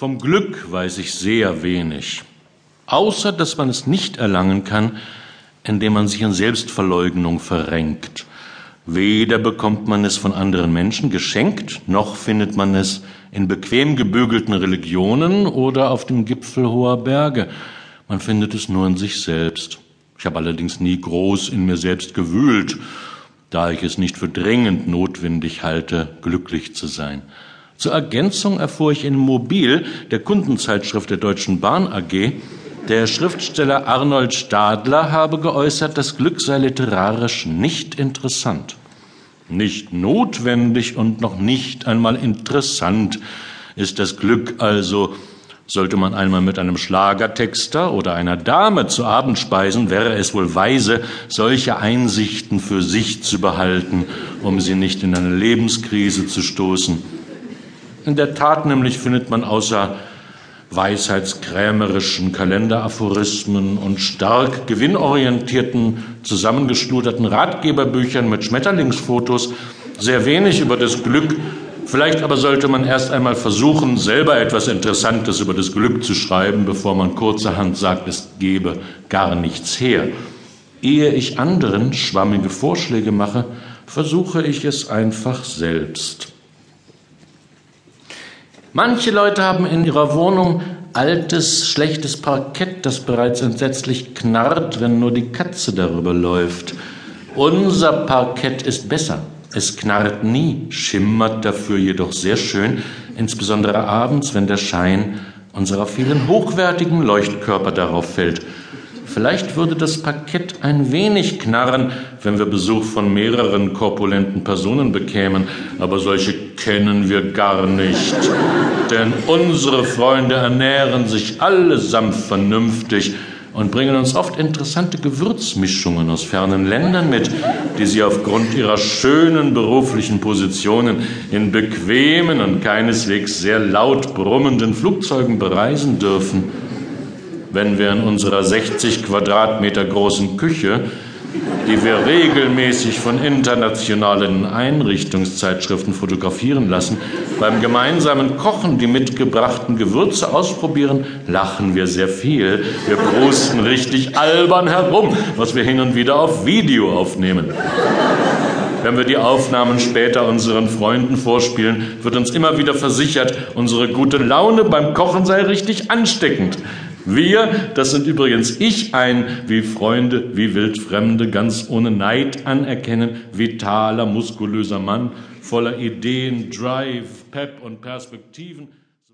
Vom Glück weiß ich sehr wenig, außer dass man es nicht erlangen kann, indem man sich in Selbstverleugnung verrenkt. Weder bekommt man es von anderen Menschen geschenkt, noch findet man es in bequem gebügelten Religionen oder auf dem Gipfel hoher Berge. Man findet es nur in sich selbst. Ich habe allerdings nie groß in mir selbst gewühlt, da ich es nicht für dringend notwendig halte, glücklich zu sein. Zur Ergänzung erfuhr ich in Mobil, der Kundenzeitschrift der Deutschen Bahn AG, der Schriftsteller Arnold Stadler habe geäußert, das Glück sei literarisch nicht interessant. Nicht notwendig und noch nicht einmal interessant ist das Glück also, sollte man einmal mit einem Schlagertexter oder einer Dame zu Abend speisen, wäre es wohl weise, solche Einsichten für sich zu behalten, um sie nicht in eine Lebenskrise zu stoßen. In der Tat nämlich findet man außer weisheitskrämerischen Kalenderaphorismen und stark gewinnorientierten, zusammengeschnuderten Ratgeberbüchern mit Schmetterlingsfotos sehr wenig über das Glück. Vielleicht aber sollte man erst einmal versuchen, selber etwas Interessantes über das Glück zu schreiben, bevor man kurzerhand sagt, es gebe gar nichts her. Ehe ich anderen schwammige Vorschläge mache, versuche ich es einfach selbst. Manche Leute haben in ihrer Wohnung altes, schlechtes Parkett, das bereits entsetzlich knarrt, wenn nur die Katze darüber läuft. Unser Parkett ist besser. Es knarrt nie, schimmert dafür jedoch sehr schön, insbesondere abends, wenn der Schein unserer vielen hochwertigen Leuchtkörper darauf fällt. Vielleicht würde das Parkett ein wenig knarren, wenn wir Besuch von mehreren korpulenten Personen bekämen, aber solche kennen wir gar nicht. Denn unsere Freunde ernähren sich allesamt vernünftig und bringen uns oft interessante Gewürzmischungen aus fernen Ländern mit, die sie aufgrund ihrer schönen beruflichen Positionen in bequemen und keineswegs sehr laut brummenden Flugzeugen bereisen dürfen wenn wir in unserer 60 Quadratmeter großen Küche, die wir regelmäßig von internationalen Einrichtungszeitschriften fotografieren lassen, beim gemeinsamen Kochen die mitgebrachten Gewürze ausprobieren, lachen wir sehr viel. Wir prusten richtig albern herum, was wir hin und wieder auf Video aufnehmen. Wenn wir die Aufnahmen später unseren Freunden vorspielen, wird uns immer wieder versichert, unsere gute Laune beim Kochen sei richtig ansteckend. Wir, das sind übrigens ich, ein wie Freunde, wie Wildfremde, ganz ohne Neid anerkennen, vitaler, muskulöser Mann, voller Ideen, Drive, Pep und Perspektiven.